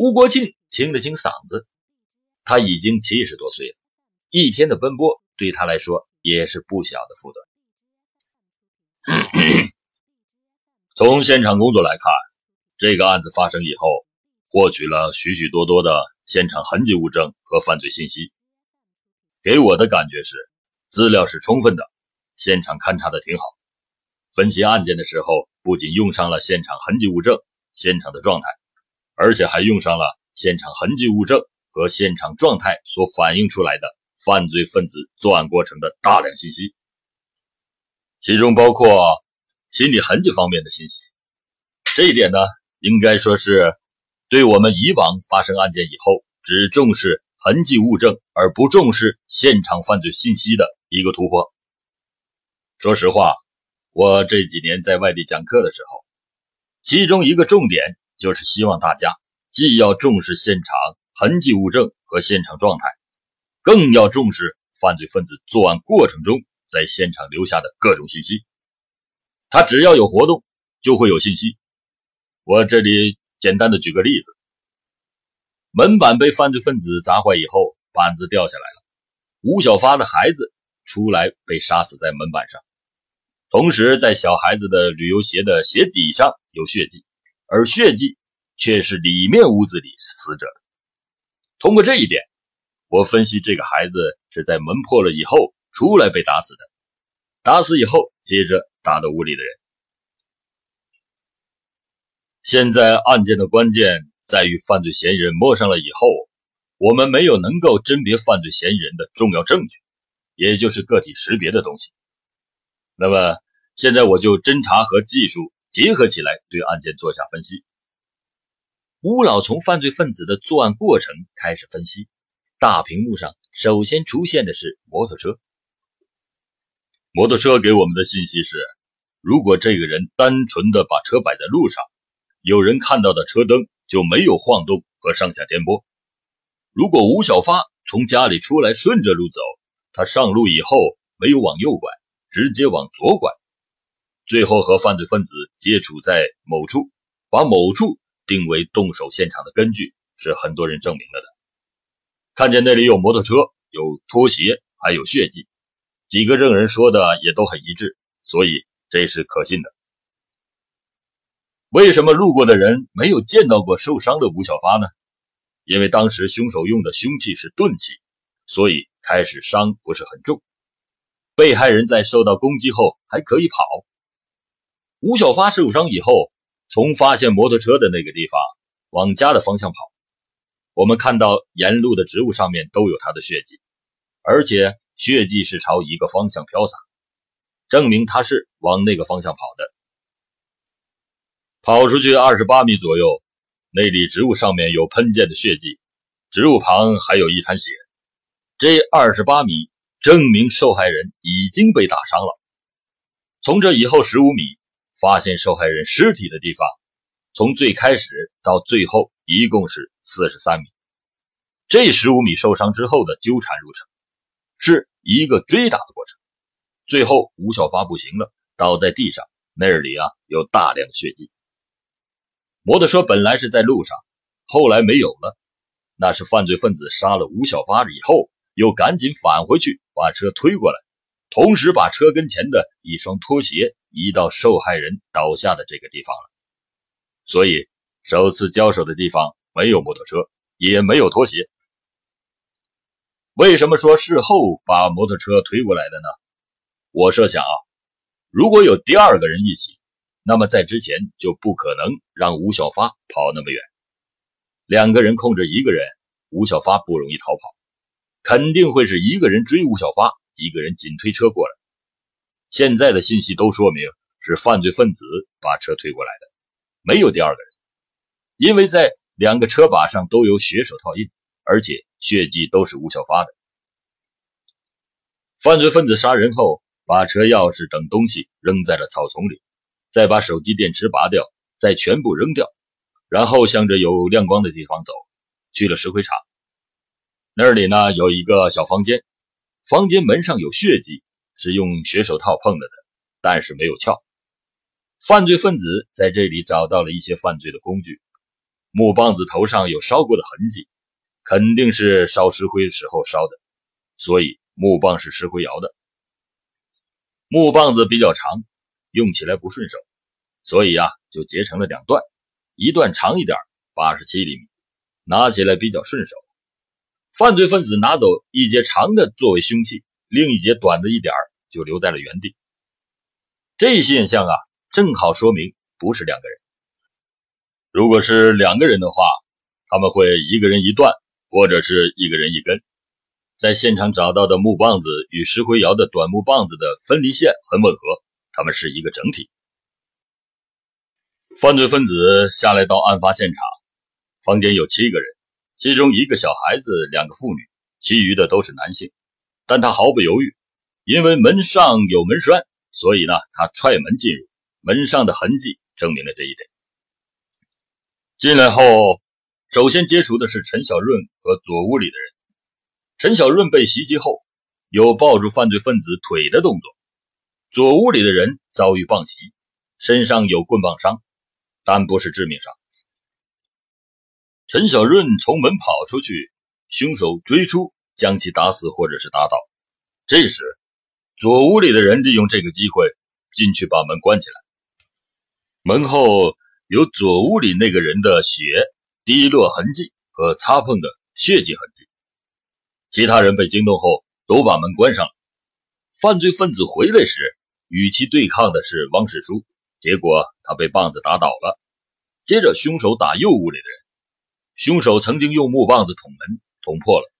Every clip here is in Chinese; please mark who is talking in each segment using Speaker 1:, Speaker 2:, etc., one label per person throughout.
Speaker 1: 吴国庆清了清嗓子，他已经七十多岁了，一天的奔波对他来说也是不小的负担。从现场工作来看，这个案子发生以后，获取了许许多多的现场痕迹物证和犯罪信息。给我的感觉是，资料是充分的，现场勘查的挺好。分析案件的时候，不仅用上了现场痕迹物证、现场的状态。而且还用上了现场痕迹物证和现场状态所反映出来的犯罪分子作案过程的大量信息，其中包括心理痕迹方面的信息。这一点呢，应该说是对我们以往发生案件以后只重视痕迹物证而不重视现场犯罪信息的一个突破。说实话，我这几年在外地讲课的时候，其中一个重点。就是希望大家既要重视现场痕迹物证和现场状态，更要重视犯罪分子作案过程中在现场留下的各种信息。他只要有活动，就会有信息。我这里简单的举个例子：门板被犯罪分子砸坏以后，板子掉下来了，吴小发的孩子出来被杀死在门板上，同时在小孩子的旅游鞋的鞋底上有血迹。而血迹却是里面屋子里死者的。通过这一点，我分析这个孩子是在门破了以后出来被打死的，打死以后接着打到屋里的人。现在案件的关键在于犯罪嫌疑人摸上了以后，我们没有能够甄别犯罪嫌疑人的重要证据，也就是个体识别的东西。那么现在我就侦查和技术。结合起来对案件做下分析。吴老从犯罪分子的作案过程开始分析。大屏幕上首先出现的是摩托车。摩托车给我们的信息是：如果这个人单纯的把车摆在路上，有人看到的车灯就没有晃动和上下颠簸。如果吴小发从家里出来顺着路走，他上路以后没有往右拐，直接往左拐。最后和犯罪分子接触在某处，把某处定为动手现场的根据是很多人证明了的。看见那里有摩托车、有拖鞋，还有血迹，几个证人说的也都很一致，所以这是可信的。为什么路过的人没有见到过受伤的吴小发呢？因为当时凶手用的凶器是钝器，所以开始伤不是很重。被害人在受到攻击后还可以跑。吴小发受伤以后，从发现摩托车的那个地方往家的方向跑。我们看到沿路的植物上面都有他的血迹，而且血迹是朝一个方向飘洒，证明他是往那个方向跑的。跑出去二十八米左右，那里植物上面有喷溅的血迹，植物旁还有一滩血。这二十八米证明受害人已经被打伤了。从这以后十五米。发现受害人尸体的地方，从最开始到最后一共是四十三米。这十五米受伤之后的纠缠路程，是一个追打的过程。最后吴小发不行了，倒在地上，那里啊有大量的血迹。摩托车本来是在路上，后来没有了，那是犯罪分子杀了吴小发以后，又赶紧返回去把车推过来，同时把车跟前的一双拖鞋。移到受害人倒下的这个地方了，所以首次交手的地方没有摩托车，也没有拖鞋。为什么说事后把摩托车推过来的呢？我设想啊，如果有第二个人一起，那么在之前就不可能让吴小发跑那么远。两个人控制一个人，吴小发不容易逃跑，肯定会是一个人追吴小发，一个人紧推车过来。现在的信息都说明是犯罪分子把车推过来的，没有第二个人，因为在两个车把上都有血手套印，而且血迹都是吴小发的。犯罪分子杀人后，把车钥匙等东西扔在了草丛里，再把手机电池拔掉，再全部扔掉，然后向着有亮光的地方走，去了石灰厂。那里呢有一个小房间，房间门上有血迹。是用血手套碰了的，但是没有撬。犯罪分子在这里找到了一些犯罪的工具，木棒子头上有烧过的痕迹，肯定是烧石灰时候烧的，所以木棒是石灰窑的。木棒子比较长，用起来不顺手，所以啊就截成了两段，一段长一点，八十七厘米，拿起来比较顺手。犯罪分子拿走一节长的作为凶器，另一节短的一点就留在了原地。这现象啊，正好说明不是两个人。如果是两个人的话，他们会一个人一段，或者是一个人一根。在现场找到的木棒子与石灰窑的短木棒子的分离线很吻合，它们是一个整体。犯罪分子下来到案发现场，房间有七个人。其中一个小孩子，两个妇女，其余的都是男性。但他毫不犹豫，因为门上有门栓，所以呢，他踹门进入。门上的痕迹证明了这一点。进来后，首先接触的是陈小润和左屋里的人。陈小润被袭击后，有抱住犯罪分子腿的动作。左屋里的人遭遇棒袭，身上有棍棒伤，但不是致命伤。陈小润从门跑出去，凶手追出，将其打死或者是打倒。这时，左屋里的人利用这个机会进去把门关起来。门后有左屋里那个人的血滴落痕迹和擦碰的血迹痕迹。其他人被惊动后都把门关上了。犯罪分子回来时，与其对抗的是汪世书，结果他被棒子打倒了。接着，凶手打右屋里的人。凶手曾经用木棒子捅门，捅破了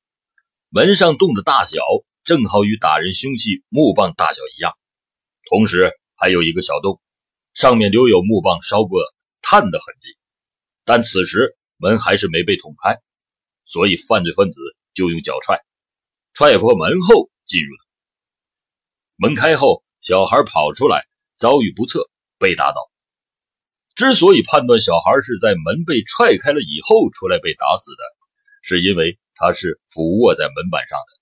Speaker 1: 门上洞的大小正好与打人凶器木棒大小一样，同时还有一个小洞，上面留有木棒烧过炭的痕迹。但此时门还是没被捅开，所以犯罪分子就用脚踹，踹破门后进入了。门开后，小孩跑出来，遭遇不测，被打倒。之所以判断小孩是在门被踹开了以后出来被打死的，是因为他是俯卧在门板上的，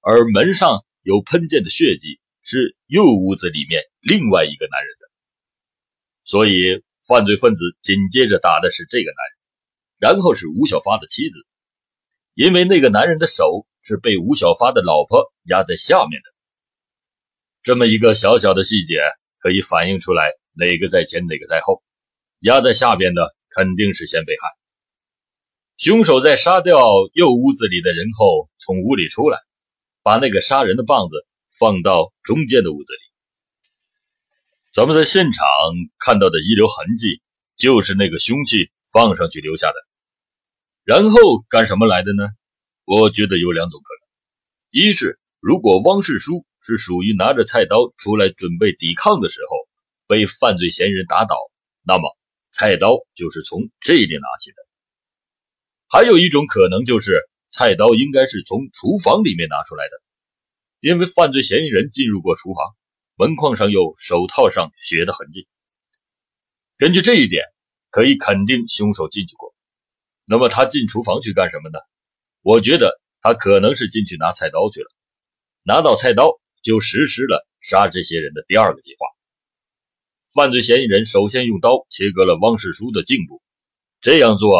Speaker 1: 而门上有喷溅的血迹是右屋子里面另外一个男人的，所以犯罪分子紧接着打的是这个男人，然后是吴小发的妻子，因为那个男人的手是被吴小发的老婆压在下面的。这么一个小小的细节可以反映出来哪个在前哪个在后。压在下边的肯定是先被害。凶手在杀掉右屋子里的人后，从屋里出来，把那个杀人的棒子放到中间的屋子里。咱们在现场看到的遗留痕迹，就是那个凶器放上去留下的。然后干什么来的呢？我觉得有两种可能：一是如果汪世书是属于拿着菜刀出来准备抵抗的时候，被犯罪嫌疑人打倒，那么。菜刀就是从这里拿起的，还有一种可能就是菜刀应该是从厨房里面拿出来的，因为犯罪嫌疑人进入过厨房，门框上有手套上血的痕迹。根据这一点，可以肯定凶手进去过。那么他进厨房去干什么呢？我觉得他可能是进去拿菜刀去了，拿到菜刀就实施了杀这些人的第二个计划。犯罪嫌疑人首先用刀切割了汪世书的颈部，这样做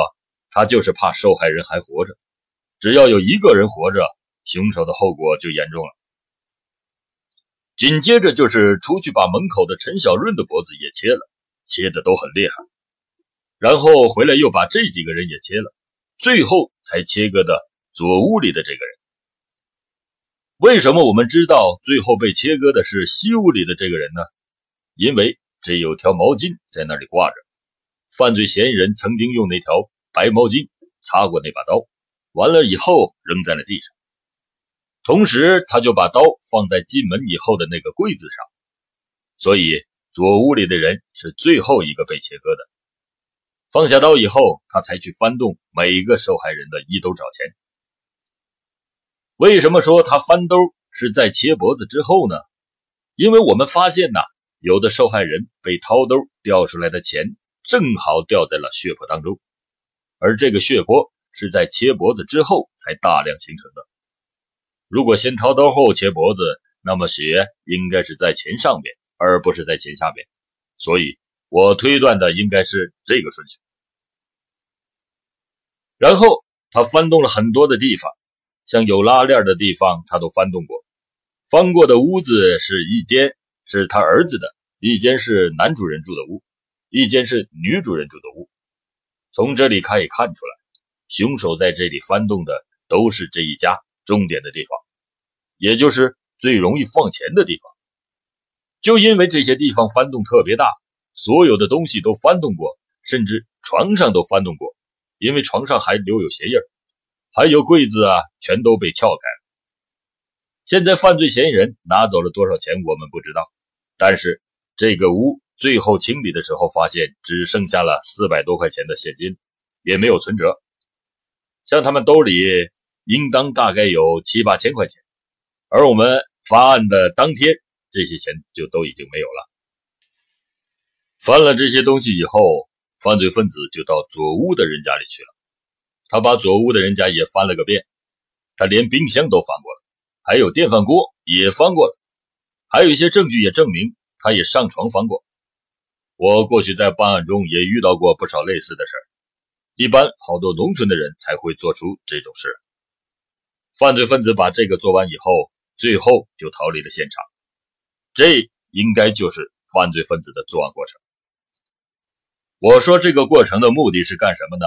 Speaker 1: 他就是怕受害人还活着。只要有一个人活着，凶手的后果就严重了。紧接着就是出去把门口的陈小润的脖子也切了，切的都很厉害。然后回来又把这几个人也切了，最后才切割的左屋里的这个人。为什么我们知道最后被切割的是西屋里的这个人呢？因为。这有条毛巾在那里挂着，犯罪嫌疑人曾经用那条白毛巾擦过那把刀，完了以后扔在了地上。同时，他就把刀放在进门以后的那个柜子上，所以左屋里的人是最后一个被切割的。放下刀以后，他才去翻动每一个受害人的衣兜找钱。为什么说他翻兜是在切脖子之后呢？因为我们发现呐。有的受害人被掏兜掉出来的钱正好掉在了血泊当中，而这个血泊是在切脖子之后才大量形成的。如果先掏刀后切脖子，那么血应该是在钱上面，而不是在钱下面。所以我推断的应该是这个顺序。然后他翻动了很多的地方，像有拉链的地方他都翻动过。翻过的屋子是一间是他儿子的，一间是男主人住的屋，一间是女主人住的屋。从这里可以看出来，凶手在这里翻动的都是这一家重点的地方，也就是最容易放钱的地方。就因为这些地方翻动特别大，所有的东西都翻动过，甚至床上都翻动过。因为床上还留有鞋印还有柜子啊，全都被撬开了。现在犯罪嫌疑人拿走了多少钱，我们不知道。但是这个屋最后清理的时候，发现只剩下了四百多块钱的现金，也没有存折。像他们兜里应当大概有七八千块钱，而我们发案的当天，这些钱就都已经没有了。翻了这些东西以后。犯罪分子就到左屋的人家里去了，他把左屋的人家也翻了个遍，他连冰箱都翻过了，还有电饭锅也翻过了，还有一些证据也证明他也上床翻过。我过去在办案中也遇到过不少类似的事儿一般好多农村的人才会做出这种事。犯罪分子把这个做完以后，最后就逃离了现场，这应该就是犯罪分子的作案过程。我说这个过程的目的是干什么呢？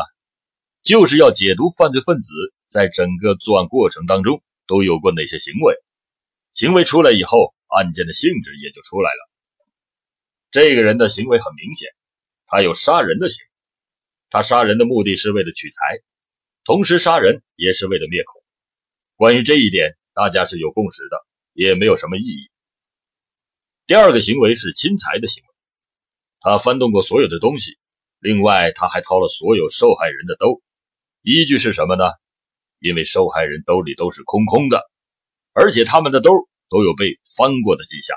Speaker 1: 就是要解读犯罪分子在整个作案过程当中都有过哪些行为，行为出来以后，案件的性质也就出来了。这个人的行为很明显，他有杀人的行为，他杀人的目的是为了取财，同时杀人也是为了灭口。关于这一点，大家是有共识的，也没有什么异议。第二个行为是侵财的行为，他翻动过所有的东西。另外，他还掏了所有受害人的兜，依据是什么呢？因为受害人兜里都是空空的，而且他们的兜都有被翻过的迹象。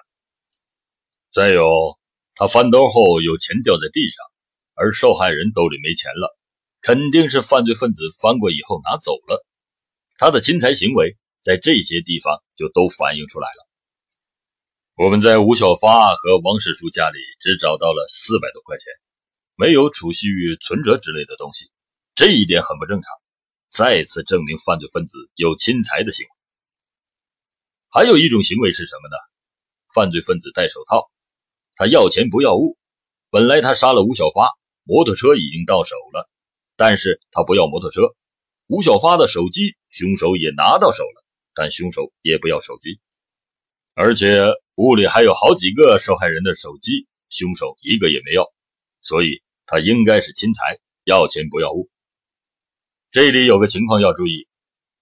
Speaker 1: 再有，他翻兜后有钱掉在地上，而受害人兜里没钱了，肯定是犯罪分子翻过以后拿走了。他的侵财行为在这些地方就都反映出来了。我们在吴小发和王世书家里只找到了四百多块钱。没有储蓄存折之类的东西，这一点很不正常，再次证明犯罪分子有侵财的行为。还有一种行为是什么呢？犯罪分子戴手套，他要钱不要物。本来他杀了吴小发，摩托车已经到手了，但是他不要摩托车。吴小发的手机，凶手也拿到手了，但凶手也不要手机，而且屋里还有好几个受害人的手机，凶手一个也没要，所以。他应该是侵财，要钱不要物。这里有个情况要注意，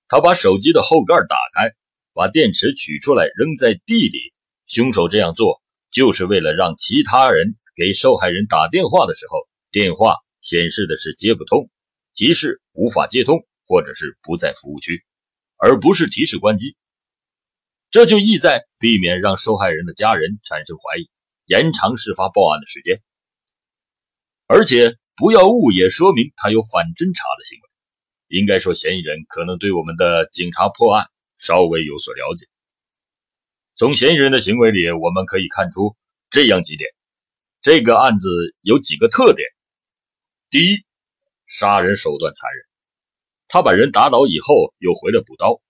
Speaker 1: 他把手机的后盖打开，把电池取出来扔在地里。凶手这样做就是为了让其他人给受害人打电话的时候，电话显示的是接不通，提示无法接通，或者是不在服务区，而不是提示关机。这就意在避免让受害人的家人产生怀疑，延长事发报案的时间。而且不要误也说明他有反侦查的行为，应该说嫌疑人可能对我们的警察破案稍微有所了解。从嫌疑人的行为里，我们可以看出这样几点：这个案子有几个特点。第一，杀人手段残忍，他把人打倒以后又回来补刀，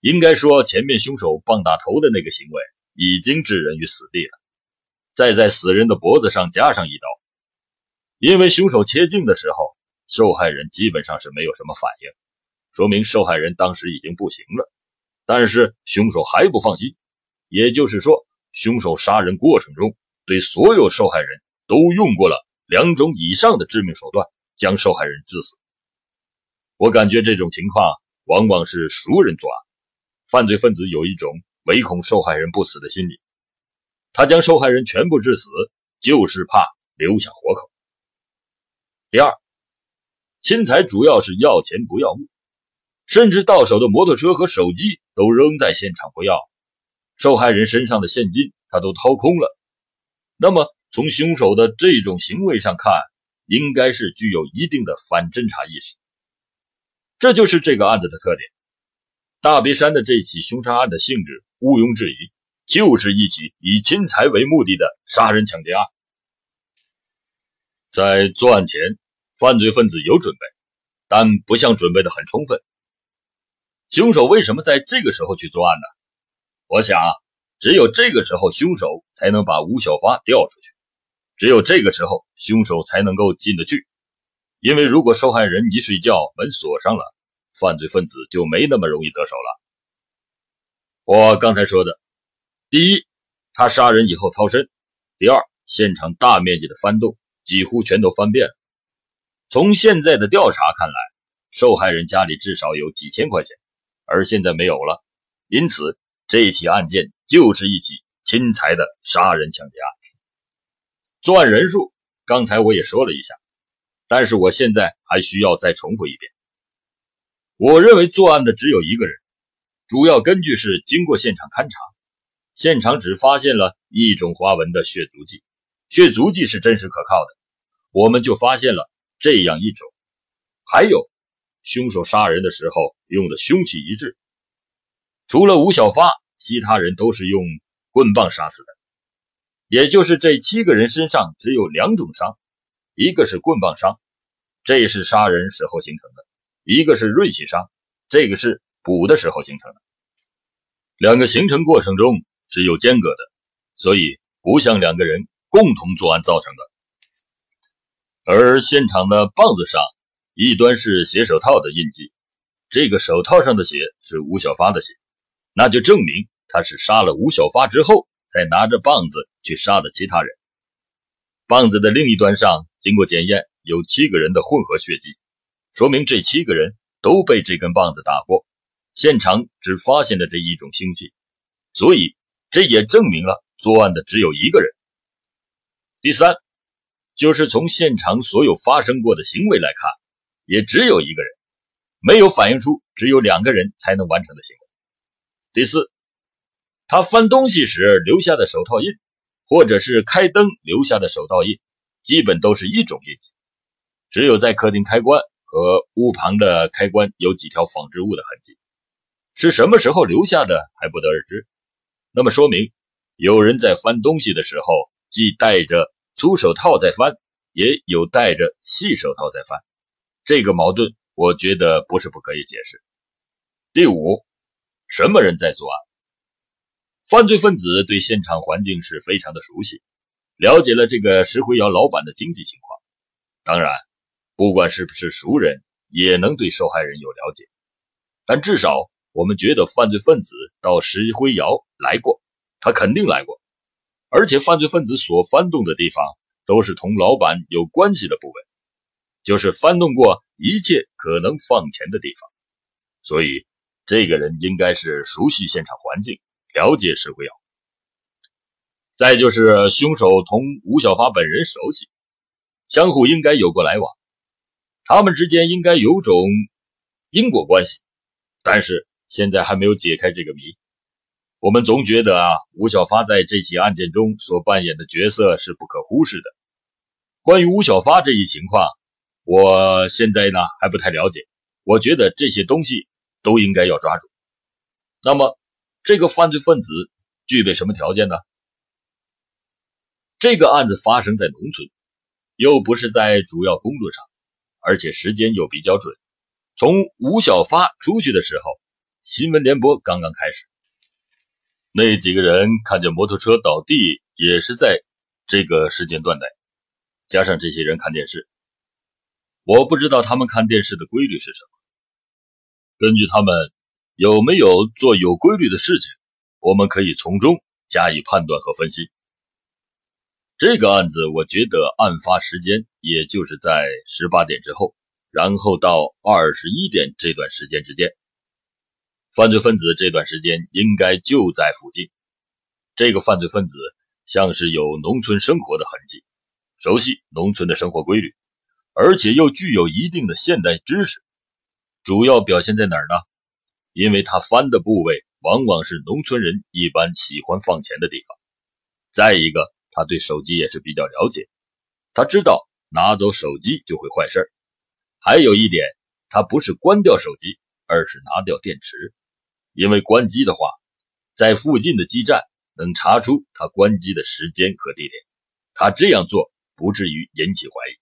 Speaker 1: 应该说前面凶手棒打头的那个行为已经置人于死地了，再在死人的脖子上加上一刀。因为凶手切颈的时候，受害人基本上是没有什么反应，说明受害人当时已经不行了。但是凶手还不放心，也就是说，凶手杀人过程中对所有受害人都用过了两种以上的致命手段，将受害人致死。我感觉这种情况往往是熟人作案，犯罪分子有一种唯恐受害人不死的心理，他将受害人全部致死，就是怕留下活口。第二，侵财主要是要钱不要物，甚至到手的摩托车和手机都扔在现场不要，受害人身上的现金他都掏空了。那么从凶手的这种行为上看，应该是具有一定的反侦查意识。这就是这个案子的特点。大别山的这起凶杀案的性质毋庸置疑，就是一起以侵财为目的的杀人抢劫案。在作案前，犯罪分子有准备，但不像准备的很充分。凶手为什么在这个时候去作案呢？我想，只有这个时候，凶手才能把吴小发调出去，只有这个时候，凶手才能够进得去。因为如果受害人一睡觉门锁上了，犯罪分子就没那么容易得手了。我刚才说的，第一，他杀人以后逃生；第二，现场大面积的翻动，几乎全都翻遍了。从现在的调查看来，受害人家里至少有几千块钱。而现在没有了，因此这起案件就是一起侵财的杀人抢劫案。作案人数刚才我也说了一下，但是我现在还需要再重复一遍。我认为作案的只有一个人，主要根据是经过现场勘查，现场只发现了一种花纹的血足迹，血足迹是真实可靠的，我们就发现了这样一种，还有。凶手杀人的时候用的凶器一致，除了吴小发，其他人都是用棍棒杀死的。也就是这七个人身上只有两种伤，一个是棍棒伤，这是杀人时候形成的；一个是锐器伤，这个是补的时候形成的。两个形成过程中是有间隔的，所以不像两个人共同作案造成的。而现场的棒子上。一端是血手套的印记，这个手套上的血是吴小发的血，那就证明他是杀了吴小发之后，再拿着棒子去杀的其他人。棒子的另一端上经过检验，有七个人的混合血迹，说明这七个人都被这根棒子打过。现场只发现了这一种凶器，所以这也证明了作案的只有一个人。第三，就是从现场所有发生过的行为来看。也只有一个人没有反映出只有两个人才能完成的行为。第四，他翻东西时留下的手套印，或者是开灯留下的手套印，基本都是一种印记。只有在客厅开关和屋旁的开关有几条纺织物的痕迹，是什么时候留下的还不得而知。那么说明有人在翻东西的时候，既戴着粗手套在翻，也有戴着细手套在翻。这个矛盾，我觉得不是不可以解释。第五，什么人在作案？犯罪分子对现场环境是非常的熟悉，了解了这个石灰窑老板的经济情况。当然，不管是不是熟人，也能对受害人有了解。但至少我们觉得犯罪分子到石灰窑来过，他肯定来过，而且犯罪分子所翻动的地方都是同老板有关系的部位。就是翻动过一切可能放钱的地方，所以这个人应该是熟悉现场环境，了解石灰窑。再就是凶手同吴小发本人熟悉，相互应该有过来往，他们之间应该有种因果关系，但是现在还没有解开这个谜。我们总觉得啊，吴小发在这起案件中所扮演的角色是不可忽视的。关于吴小发这一情况。我现在呢还不太了解，我觉得这些东西都应该要抓住。那么，这个犯罪分子具备什么条件呢？这个案子发生在农村，又不是在主要公路上，而且时间又比较准。从吴小发出去的时候，新闻联播刚刚开始，那几个人看见摩托车倒地，也是在这个时间段内，加上这些人看电视。我不知道他们看电视的规律是什么。根据他们有没有做有规律的事情，我们可以从中加以判断和分析。这个案子，我觉得案发时间也就是在十八点之后，然后到二十一点这段时间之间。犯罪分子这段时间应该就在附近。这个犯罪分子像是有农村生活的痕迹，熟悉农村的生活规律。而且又具有一定的现代知识，主要表现在哪儿呢？因为他翻的部位往往是农村人一般喜欢放钱的地方。再一个，他对手机也是比较了解，他知道拿走手机就会坏事还有一点，他不是关掉手机，而是拿掉电池，因为关机的话，在附近的基站能查出他关机的时间和地点。他这样做不至于引起怀疑。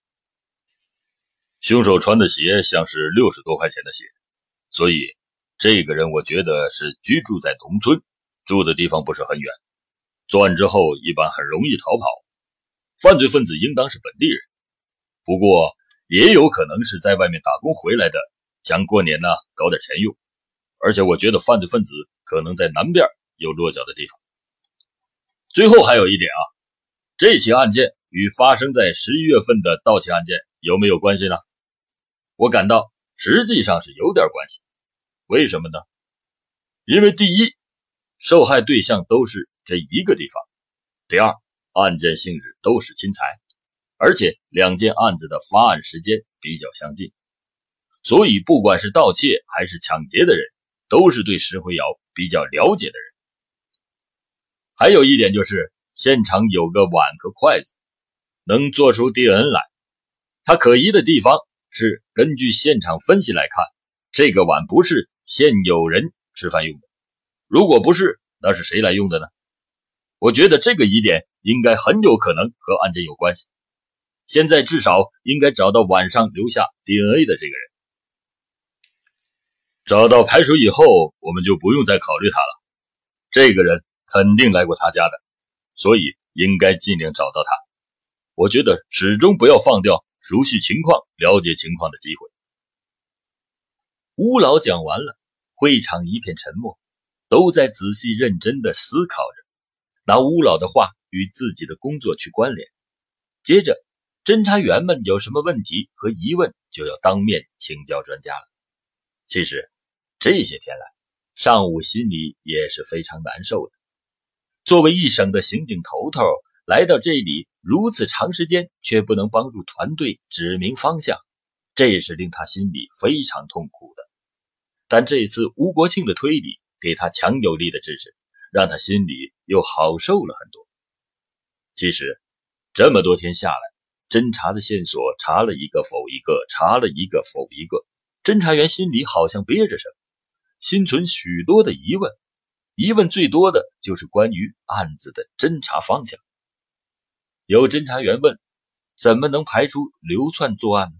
Speaker 1: 凶手穿的鞋像是六十多块钱的鞋，所以这个人我觉得是居住在农村，住的地方不是很远。作案之后一般很容易逃跑，犯罪分子应当是本地人，不过也有可能是在外面打工回来的，想过年呢搞点钱用。而且我觉得犯罪分子可能在南边有落脚的地方。最后还有一点啊，这起案件与发生在十一月份的盗窃案件有没有关系呢？我感到实际上是有点关系。为什么呢？因为第一，受害对象都是这一个地方；第二，案件性质都是侵财，而且两件案子的发案时间比较相近，所以不管是盗窃还是抢劫的人，都是对石灰窑比较了解的人。还有一点就是，现场有个碗和筷子，能做出 DNA 来。它可疑的地方是，根据现场分析来看，这个碗不是现有人吃饭用的。如果不是，那是谁来用的呢？我觉得这个疑点应该很有可能和案件有关系。现在至少应该找到碗上留下 DNA 的这个人。找到排除以后，我们就不用再考虑他了。这个人。肯定来过他家的，所以应该尽量找到他。我觉得始终不要放掉熟悉情况、了解情况的机会。吴老讲完了，会场一片沉默，都在仔细认真的思考着，拿吴老的话与自己的工作去关联。接着，侦查员们有什么问题和疑问，就要当面请教专家了。其实这些天来，上午心里也是非常难受的。作为一省的刑警头头，来到这里如此长时间，却不能帮助团队指明方向，这也是令他心里非常痛苦的。但这次吴国庆的推理给他强有力的支持，让他心里又好受了很多。其实，这么多天下来，侦查的线索查了一个否一个，查了一个否一个，侦查员心里好像憋着什么，心存许多的疑问。疑问最多的就是关于案子的侦查方向。有侦查员问：“怎么能排除流窜作案呢？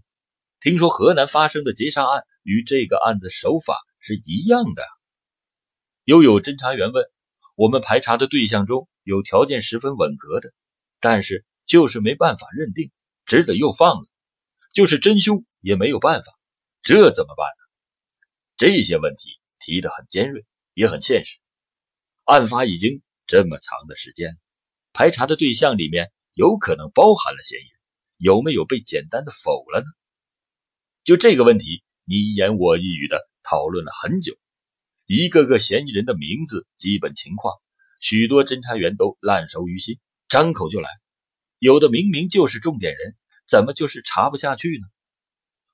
Speaker 1: 听说河南发生的劫杀案与这个案子手法是一样的。”又有侦查员问：“我们排查的对象中有条件十分吻合的，但是就是没办法认定，只得又放了。就是真凶也没有办法，这怎么办呢？”这些问题提得很尖锐，也很现实。案发已经这么长的时间，排查的对象里面有可能包含了嫌疑人，有没有被简单的否了呢？就这个问题，你一言我一语的讨论了很久，一个个嫌疑人的名字、基本情况，许多侦查员都烂熟于心，张口就来。有的明明就是重点人，怎么就是查不下去呢？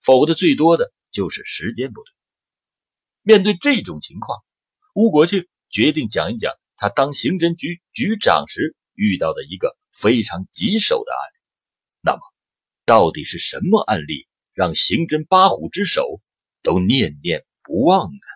Speaker 1: 否的最多的就是时间不对。面对这种情况，吴国庆。决定讲一讲他当刑侦局局长时遇到的一个非常棘手的案例。那么，到底是什么案例让刑侦八虎之首都念念不忘呢？